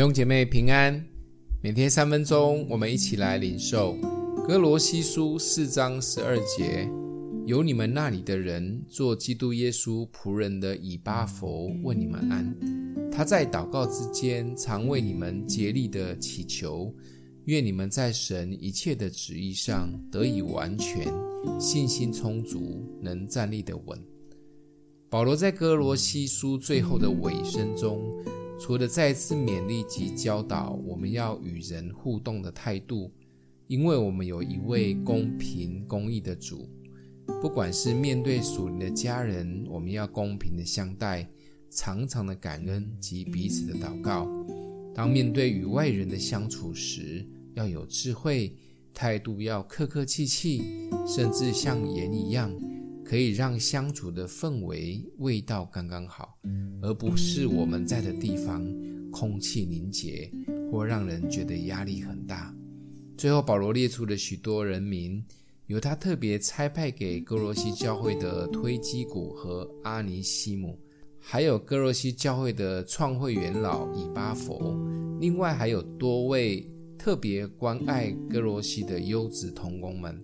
弟兄姐妹平安，每天三分钟，我们一起来领受哥罗西书四章十二节。有你们那里的人，做基督耶稣仆人的以巴弗问你们安。他在祷告之间，常为你们竭力的祈求，愿你们在神一切的旨意上得以完全，信心充足，能站立得稳。保罗在哥罗西书最后的尾声中。除了再次勉励及教导我们要与人互动的态度，因为我们有一位公平公义的主，不管是面对属灵的家人，我们要公平的相待，常常的感恩及彼此的祷告；当面对与外人的相处时，要有智慧，态度要客客气气，甚至像盐一样。可以让相处的氛围味道刚刚好，而不是我们在的地方空气凝结或让人觉得压力很大。最后，保罗列出了许多人名，由他特别差派给歌罗西教会的推基古和阿尼西姆，还有歌罗西教会的创会元老以巴弗，另外还有多位特别关爱歌罗西的优质同工们。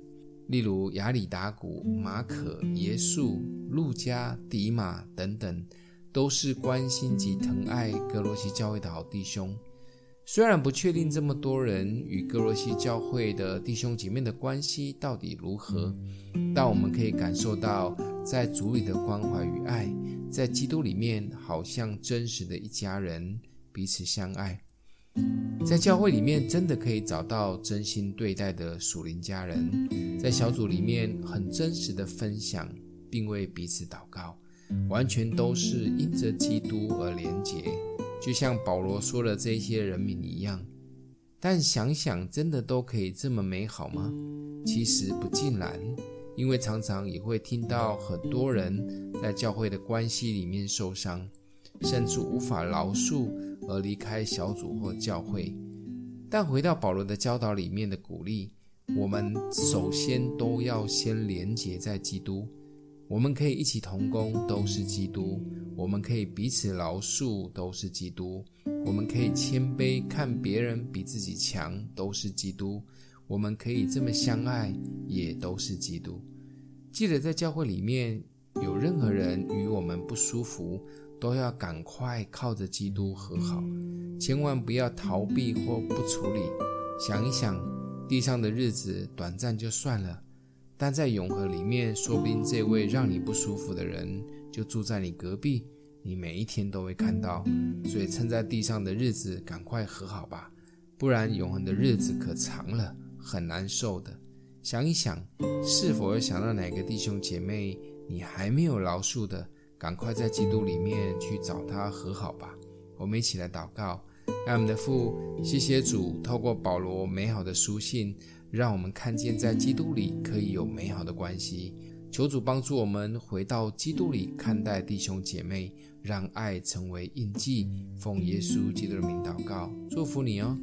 例如亚里达古、马可、耶稣、路加、迪马等等，都是关心及疼爱格罗西教会的好弟兄。虽然不确定这么多人与格罗西教会的弟兄姐妹的关系到底如何，但我们可以感受到在主里的关怀与爱，在基督里面好像真实的一家人，彼此相爱。在教会里面，真的可以找到真心对待的属灵家人，在小组里面很真实的分享，并为彼此祷告，完全都是因着基督而连结，就像保罗说的这些人民一样。但想想，真的都可以这么美好吗？其实不尽然，因为常常也会听到很多人在教会的关系里面受伤，甚至无法饶恕。而离开小组或教会，但回到保罗的教导里面的鼓励，我们首先都要先连结在基督。我们可以一起同工，都是基督；我们可以彼此饶恕，都是基督；我们可以谦卑，看别人比自己强，都是基督；我们可以这么相爱，也都是基督。记得在教会里面有任何人与我们不舒服，都要赶快靠着基督和好，千万不要逃避或不处理。想一想，地上的日子短暂就算了，但在永恒里面，说不定这位让你不舒服的人就住在你隔壁，你每一天都会看到。所以趁在地上的日子赶快和好吧，不然永恒的日子可长了，很难受的。想一想，是否有想到哪个弟兄姐妹你还没有饶恕的？赶快在基督里面去找他和好吧。我们一起来祷告，爱我们的父，谢谢主，透过保罗美好的书信，让我们看见在基督里可以有美好的关系。求主帮助我们回到基督里看待弟兄姐妹，让爱成为印记。奉耶稣基督的名祷告，祝福你哦。